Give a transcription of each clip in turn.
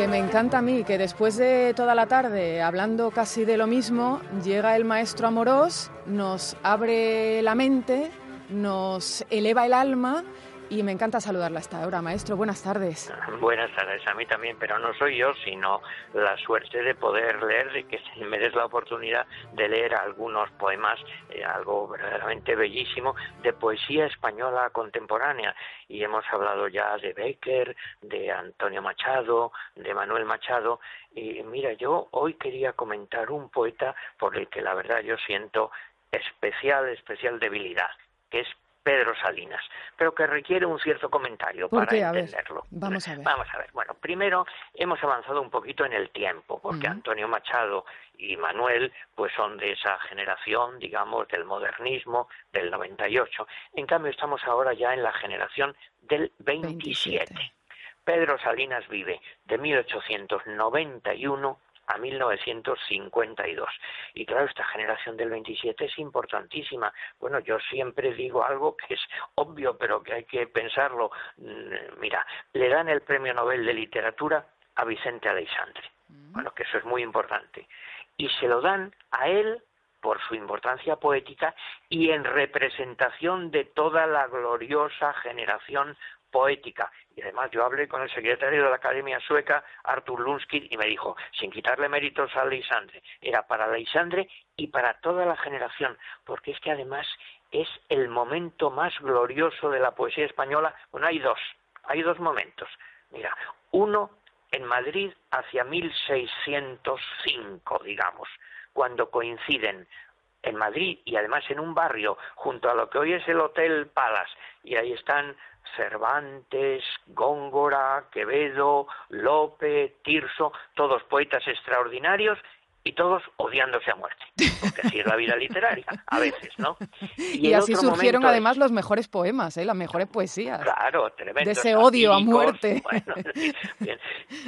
Que me encanta a mí, que después de toda la tarde hablando casi de lo mismo, llega el maestro Amorós, nos abre la mente, nos eleva el alma y me encanta saludarla hasta ahora. Maestro, buenas tardes. Buenas tardes, a mí también, pero no soy yo, sino la suerte de poder leer, de que me des la oportunidad de leer algunos poemas, eh, algo verdaderamente bellísimo, de poesía española contemporánea. Y hemos hablado ya de Becker, de Antonio Machado, de Manuel Machado. Y mira, yo hoy quería comentar un poeta por el que la verdad yo siento especial, especial debilidad, que es Pedro Salinas, pero que requiere un cierto comentario para entenderlo. vamos a ver. Vamos a ver. Bueno, primero hemos avanzado un poquito en el tiempo, porque Antonio Machado y Manuel pues son de esa generación, digamos, del modernismo del 98. En cambio, estamos ahora ya en la generación del 27. Pedro Salinas vive de 1891 a 1952. Y claro, esta generación del 27 es importantísima. Bueno, yo siempre digo algo que es obvio, pero que hay que pensarlo. Mm, mira, le dan el Premio Nobel de Literatura a Vicente Aleixandre. Mm. Bueno, que eso es muy importante. Y se lo dan a él por su importancia poética y en representación de toda la gloriosa generación poética. Y además yo hablé con el secretario de la Academia Sueca, Artur Lundskid, y me dijo, sin quitarle méritos a Leisandre, era para Leisandre y para toda la generación, porque es que además es el momento más glorioso de la poesía española. Bueno, hay dos, hay dos momentos. Mira, uno en Madrid hacia 1605, digamos, cuando coinciden en Madrid y además en un barrio junto a lo que hoy es el Hotel Palace y ahí están Cervantes, Góngora, Quevedo, Lope, Tirso, todos poetas extraordinarios y todos odiándose a muerte, porque así es la vida literaria, a veces, ¿no? Y, así surgieron además los mejores poemas, ¿eh? las mejores poesías. Claro, tremendo. De ese odio a muerte.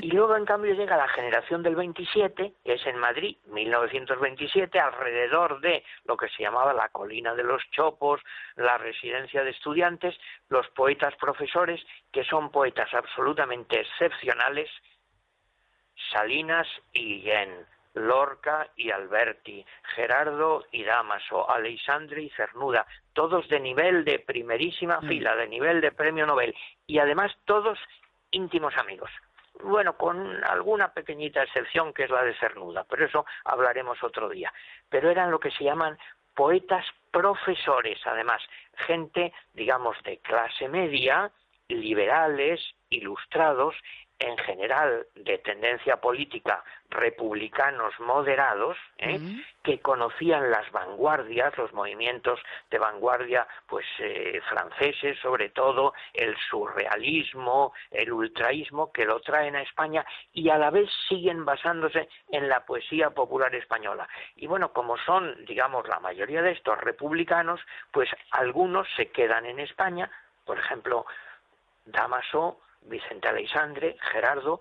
Y luego, en cambio, llega la generación del 27, que es en Madrid, 1927, alrededor de lo que se llamaba la colina de los Chopos, la residencia de estudiantes, los poetas profesores, que son poetas absolutamente excepcionales, Salinas y Guillén Lorca y Alberti, Gerardo y Damaso, Alexandre y Cernuda, todos de nivel de primerísima mm. fila, de nivel de premio Nobel, y además todos íntimos amigos. Bueno, con alguna pequeñita excepción que es la de Cernuda, pero eso hablaremos otro día. Pero eran lo que se llaman poetas profesores, además, gente, digamos, de clase media, liberales, ilustrados, en general de tendencia política republicanos moderados ¿eh? que conocían las vanguardias, los movimientos de vanguardia pues eh, franceses sobre todo, el surrealismo, el ultraísmo que lo traen a España y a la vez siguen basándose en la poesía popular española. Y bueno, como son digamos la mayoría de estos republicanos, pues algunos se quedan en España, por ejemplo, Damaso Vicente Aleixandre, Gerardo,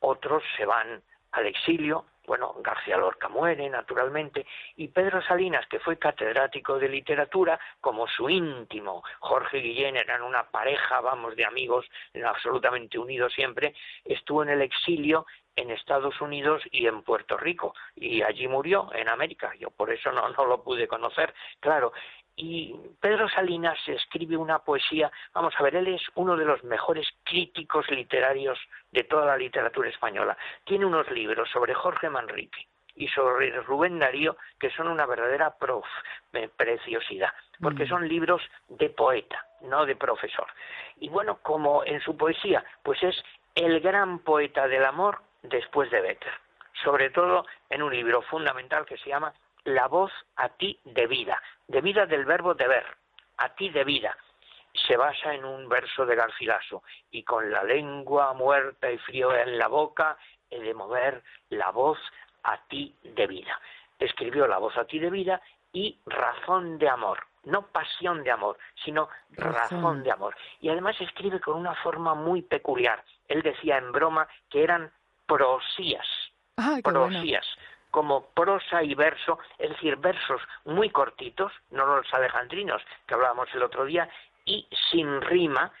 otros se van al exilio, bueno, García Lorca muere, naturalmente, y Pedro Salinas, que fue catedrático de literatura, como su íntimo, Jorge Guillén, eran una pareja, vamos, de amigos, absolutamente unidos siempre, estuvo en el exilio en Estados Unidos y en Puerto Rico, y allí murió, en América, yo por eso no, no lo pude conocer, claro, y Pedro Salinas escribe una poesía, vamos a ver, él es uno de los mejores críticos literarios de toda la literatura española. Tiene unos libros sobre Jorge Manrique y sobre Rubén Darío que son una verdadera prof, eh, preciosidad, porque mm. son libros de poeta, no de profesor. Y bueno, como en su poesía, pues es el gran poeta del amor después de Becker, sobre todo en un libro fundamental que se llama la voz a ti de vida, de vida del verbo deber, a ti de vida. Se basa en un verso de Garcilaso, y con la lengua muerta y frío en la boca he de mover la voz a ti de vida. Escribió la voz a ti de vida y razón de amor, no pasión de amor, sino razón, de amor. Y además escribe con una forma muy peculiar. Él decía en broma que eran prosías, ah, prosías, como prosa y verso, es decir, versos muy cortitos, no los alejandrinos que hablábamos el otro día, y sin rima,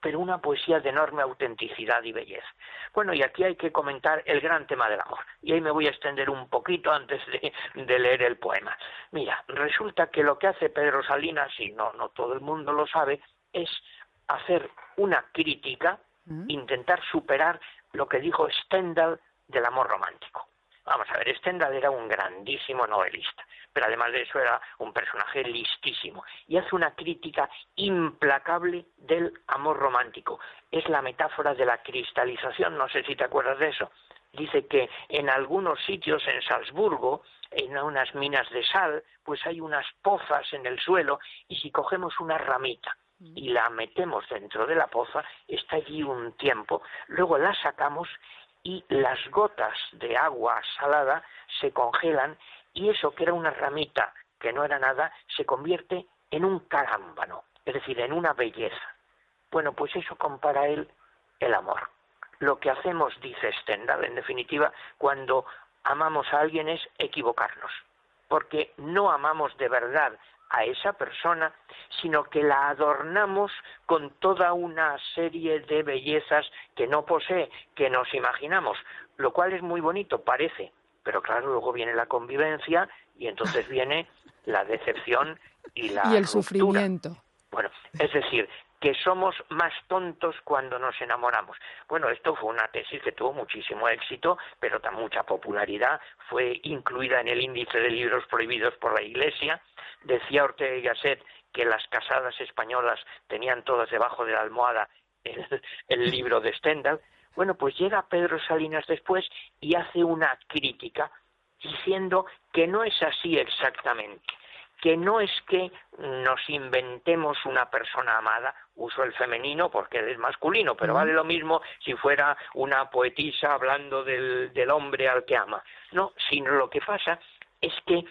pero una poesía de enorme autenticidad y belleza. Bueno, y aquí hay que comentar el gran tema del amor. Y ahí me voy a extender un poquito antes de, leer el poema. Mira, resulta que lo que hace Pedro Salinas, y no, no todo el mundo lo sabe, es hacer una crítica, mm. intentar superar lo que dijo Stendhal del amor romántico. Vamos a ver, Stendhal era un grandísimo novelista, pero además de eso era un personaje listísimo y hace una crítica implacable del amor romántico. Es la metáfora de la cristalización, no sé si te acuerdas de eso. Dice que en algunos sitios en Salzburgo, en unas minas de sal, pues hay unas pozas en el suelo y si cogemos una ramita y la metemos dentro de la poza, está allí un tiempo, luego la sacamos y las gotas de agua salada se congelan y eso que era una ramita que no era nada se convierte en un carámbano, es decir, en una belleza. Bueno, pues eso compara él el amor. Lo que hacemos, dice Stendhal, en definitiva, cuando amamos a alguien es equivocarnos, porque no amamos de verdad a esa persona, sino que la adornamos con toda una serie de bellezas que no posee, que nos imaginamos, lo cual es muy bonito, parece, pero claro, luego viene la convivencia y entonces viene la decepción y la y el sufrimiento. Bueno, es decir, que somos más tontos cuando nos enamoramos. Bueno, esto fue una tesis que tuvo muchísimo éxito, pero tan mucha popularidad, fue incluida en el índice de libros prohibidos por la Iglesia. Decía Ortega y Gasset que las casadas españolas tenían todas debajo de la almohada el, el libro de Stendhal. Bueno, pues llega Pedro Salinas después y hace una crítica diciendo que no es así exactamente que no es que nos inventemos una persona amada, uso el femenino porque es masculino, pero vale lo mismo si fuera una poetisa hablando del, del hombre al que ama. No, sino lo que pasa es que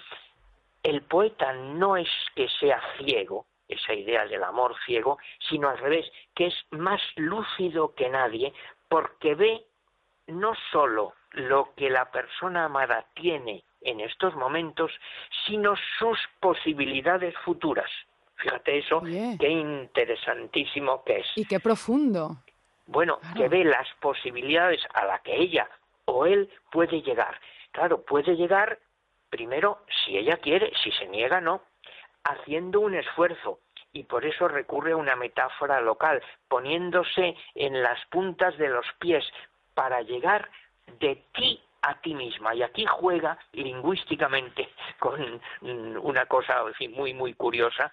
el poeta no es que sea ciego, esa idea del amor ciego, sino al revés, que es más lúcido que nadie porque ve no sólo lo que la persona amada tiene en estos momentos, sino sus posibilidades futuras. Fíjate eso, qué interesantísimo que es. Y qué profundo. Bueno, que ve las posibilidades a las que ella o él puede llegar. Claro, puede llegar primero si ella quiere, si se niega no, haciendo un esfuerzo. Y por eso recurre a una metáfora local, poniéndose en las puntas de los pies para llegar de ti a ti misma. Y aquí juega lingüísticamente con una cosa muy, muy curiosa.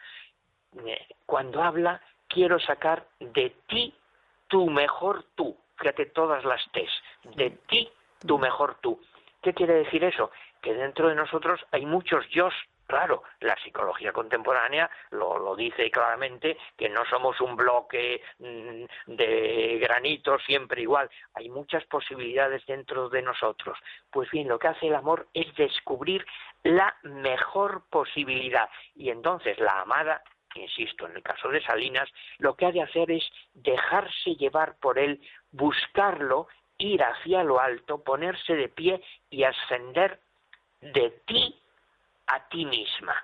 Eh, cuando habla, quiero sacar de ti tu mejor tú. Fíjate todas las tes. De ti tu mejor tú. ¿Qué quiere decir eso? Que dentro de nosotros hay muchos yo Claro, la psicología contemporánea lo, dice claramente que no somos un bloque mm, de granito siempre igual. Hay muchas posibilidades dentro de nosotros. Pues bien, lo que hace el amor es descubrir la mejor posibilidad. Y entonces la amada insisto, en el caso de Salinas, lo que ha de hacer es dejarse llevar por él, buscarlo, ir hacia lo alto, ponerse de pie y ascender de ti a ti misma.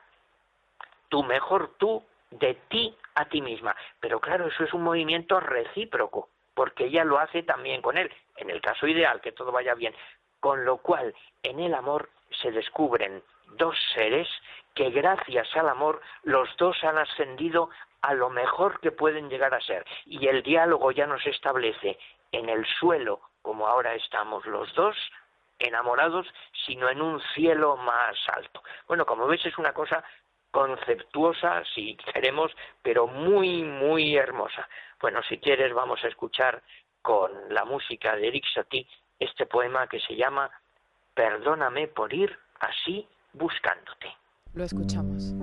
Tu mejor tú de ti a ti misma. Pero claro, eso es un movimiento recíproco, porque ella lo hace también con él, en el caso ideal, que todo vaya bien. Con lo cual, en el amor se descubren dos seres que gracias al amor los dos han ascendido a lo mejor que pueden llegar a ser. Y el diálogo ya nos establece en el suelo, como ahora estamos los dos, enamorados, sino en un cielo más alto. Bueno, como ves, es una cosa conceptuosa, si queremos, pero muy, muy hermosa. Bueno, si quieres, vamos a escuchar con la música de Eric este poema que se llama Perdóname por ir así buscándote. Lo escuchamos.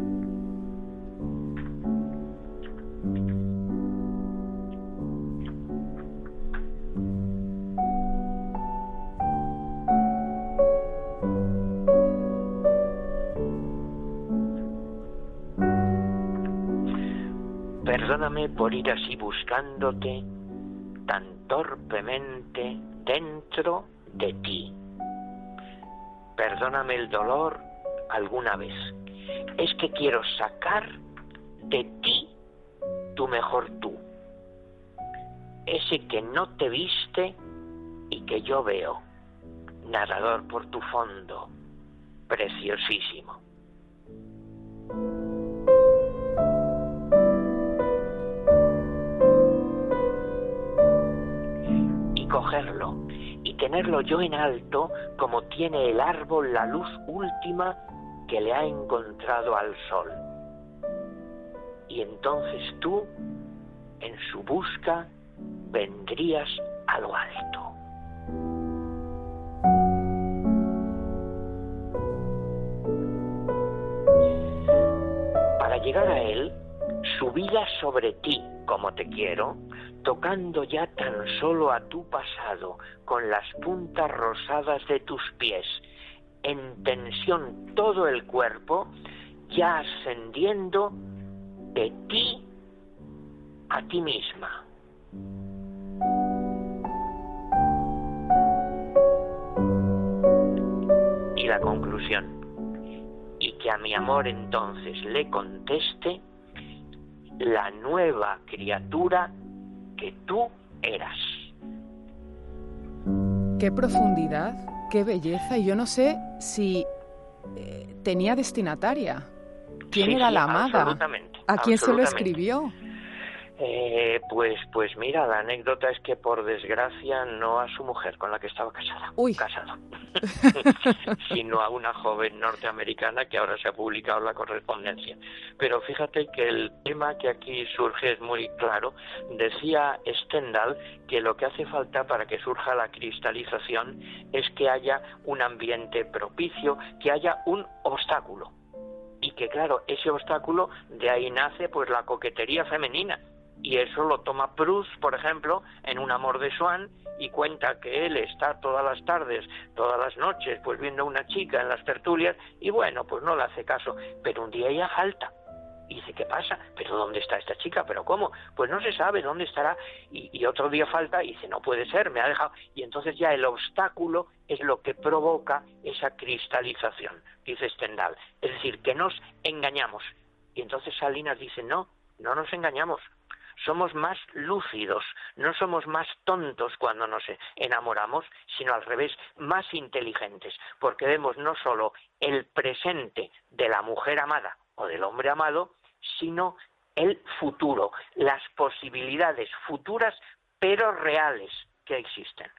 Perdóname por ir así buscándote tan torpemente dentro de ti. Perdóname el dolor alguna vez. Es que quiero sacar de ti tu mejor tú. ese que no te viste y que yo veo, nadador por tu fondo, preciosísimo. Y tenerlo yo en alto como tiene el árbol la luz última que le ha encontrado al sol. Y entonces tú, en su busca, vendrías a lo alto. Para llegar a él, subida sobre ti como te quiero, tocando ya tan solo a tu pasado con las puntas rosadas de tus pies, en tensión todo el cuerpo, ya ascendiendo de ti a ti misma. Y la conclusión, y que a mi amor entonces le conteste la nueva criatura que tú eras. Qué profundidad, qué belleza, y yo no sé si eh, tenía destinataria. ¿Quién era la amada? ¿A quién se lo escribió? Eh, pues, pues mira, la anécdota es que por desgracia no a su mujer con la que estaba casada, Uy. casado, sino a una joven norteamericana que ahora se ha publicado la correspondencia. Pero fíjate que el tema que aquí surge es muy claro. Decía Stendhal que lo que hace falta para que surja la cristalización es que haya un ambiente propicio, que haya un obstáculo y que claro, ese obstáculo de ahí nace pues la coquetería femenina y eso lo toma Proust, por ejemplo, en Un amor de Swan y cuenta que él está todas las tardes, todas las noches, pues viendo a una chica en las tertulias y bueno, pues no le hace caso, pero un día ella falta. Y dice, ¿qué pasa? ¿Pero dónde está esta chica? ¿Pero cómo? Pues no se sabe dónde estará. Y, y otro día falta y dice, no puede ser, me ha dejado. Y entonces ya el obstáculo es lo que provoca esa cristalización, dice Stendhal. Es decir, que nos engañamos. Y entonces Salinas dice, no, no nos engañamos somos más lúcidos, no somos más tontos cuando nos enamoramos, sino al revés, más inteligentes, porque vemos no solo el presente de la mujer amada o del hombre amado, sino el futuro, las posibilidades futuras pero reales que existen.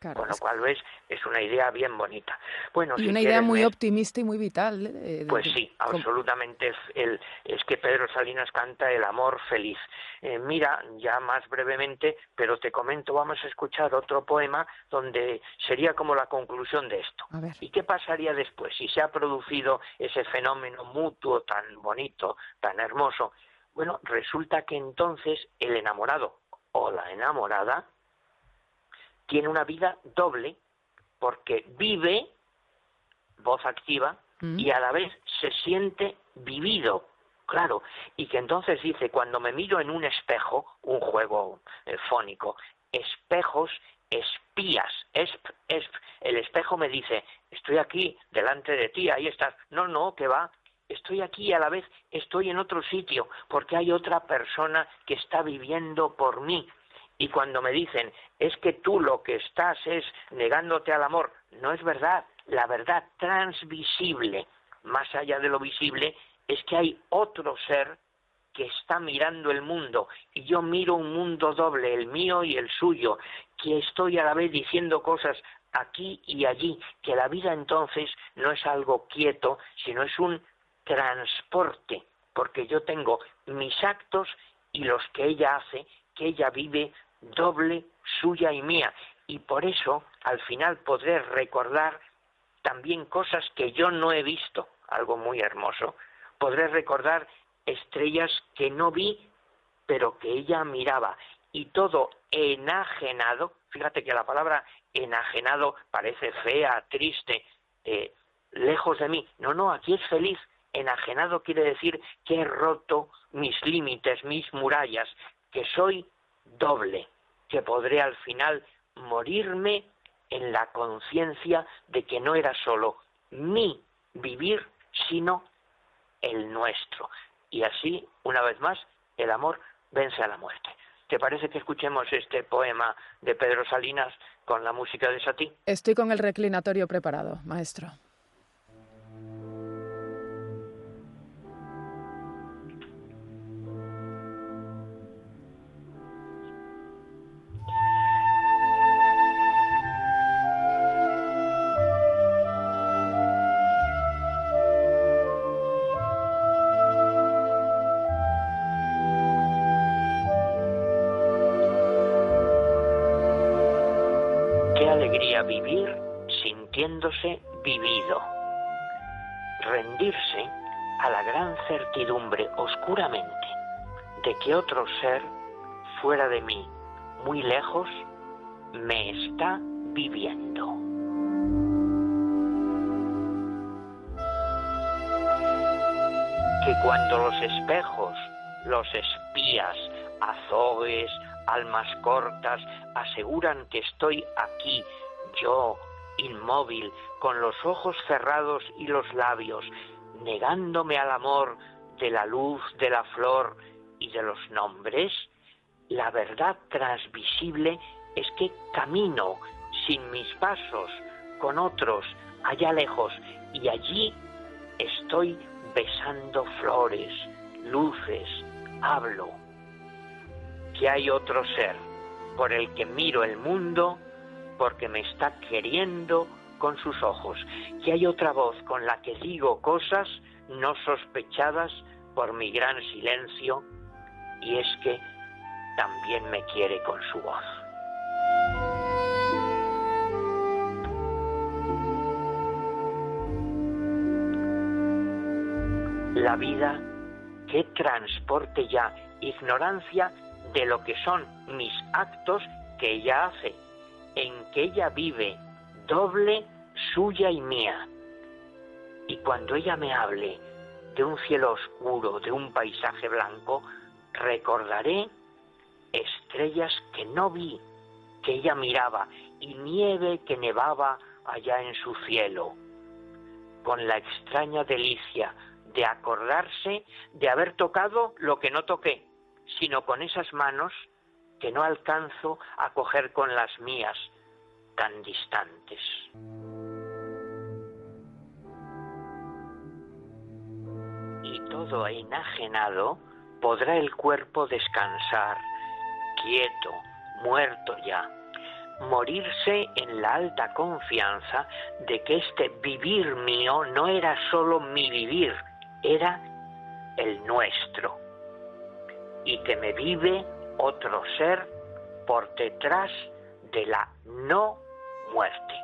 Con lo cual, ves, es una idea bien bonita. Bueno, y una idea muy optimista y muy vital. Eh, pues sí, absolutamente. El, es que Pedro Salinas canta el amor feliz. Eh, mira, ya más brevemente, pero te comento, vamos a escuchar otro poema donde sería como la conclusión de esto. ¿Y qué pasaría después? Si se ha producido ese fenómeno mutuo tan bonito, tan hermoso. Bueno, resulta que entonces el enamorado o la enamorada tiene una vida doble porque vive, voz activa, mm. y a la vez se siente vivido, claro, y que entonces dice, cuando me miro en un espejo, un juego eh, fónico, espejos, espías, esp, esp, el espejo me dice, estoy aquí delante de ti, ahí estás, no, no, que va, estoy aquí y a la vez estoy en otro sitio, porque hay otra persona que está viviendo por mí, y cuando me dicen, es que tú lo que estás es negándote al amor, no es verdad. La verdad transvisible, más allá de lo visible, es que hay otro ser que está mirando el mundo y yo miro un mundo doble, el mío y el suyo, que estoy a la vez diciendo cosas aquí y allí, que la vida entonces no es algo quieto, sino es un transporte, porque yo tengo mis actos y los que ella hace, que ella vive doble suya y mía. Y por eso al final podré recordar también cosas que yo no he visto, algo muy hermoso. Podré recordar estrellas que no vi, pero que ella miraba. Y todo enajenado, fíjate que la palabra enajenado parece fea, triste, eh, lejos de mí. No, no, aquí es feliz. Enajenado quiere decir que he roto mis límites, mis murallas, que soy doble, que podré al final morirme en la conciencia de que no era solo mi vivir, sino el nuestro. Y así, una vez más, el amor vence a la muerte. ¿Te parece que escuchemos este poema de Pedro Salinas con la música de Satí? Estoy con el reclinatorio preparado, maestro. Vivir sintiéndose vivido, rendirse a la gran certidumbre oscuramente de que otro ser fuera de mí, muy lejos, me está viviendo. Que cuando los espejos, los espías, azogues, almas cortas aseguran que estoy aquí yo, inmóvil, con los ojos cerrados y los labios, negándome al amor de la luz, de la flor y de los nombres, la verdad transvisible es que camino sin mis pasos con otros allá lejos y allí estoy besando flores, luces, hablo, que hay otro ser por el que miro el mundo porque me está queriendo con sus ojos, que hay otra voz con la que digo cosas no sospechadas por mi gran silencio, y es que también me quiere con su voz. La vida que transporte ya ignorancia de lo que son mis actos que ella hace en que ella vive, doble suya y mía. Y cuando ella me hable de un cielo oscuro, de un paisaje blanco, recordaré estrellas que no vi, que ella miraba, y nieve que nevaba allá en su cielo, con la extraña delicia de acordarse de haber tocado lo que no toqué, sino con esas manos que no alcanzo a coger con las mías tan distantes. Y todo enajenado podrá el cuerpo descansar, quieto, muerto ya, morirse en la alta confianza de que este vivir mío no era sólo mi vivir, era el nuestro, y que me vive otro ser por detrás de la no muerte.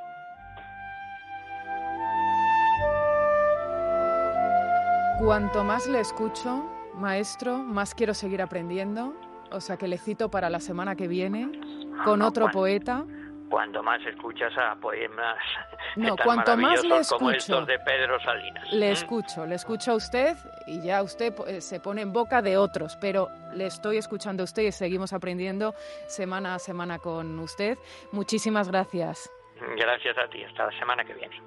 Cuanto más le escucho, maestro, más quiero seguir aprendiendo. O sea que le cito para la semana que viene con ah, otro poeta cuando más escuchas a poemas no, cuanto más le escucho, como estos de Pedro Salinas. Le escucho, le escucho a usted y ya usted eh, se pone en boca de otros, pero le estoy escuchando a usted y seguimos aprendiendo semana a semana con usted. Muchísimas gracias. Gracias a ti, hasta la semana que viene.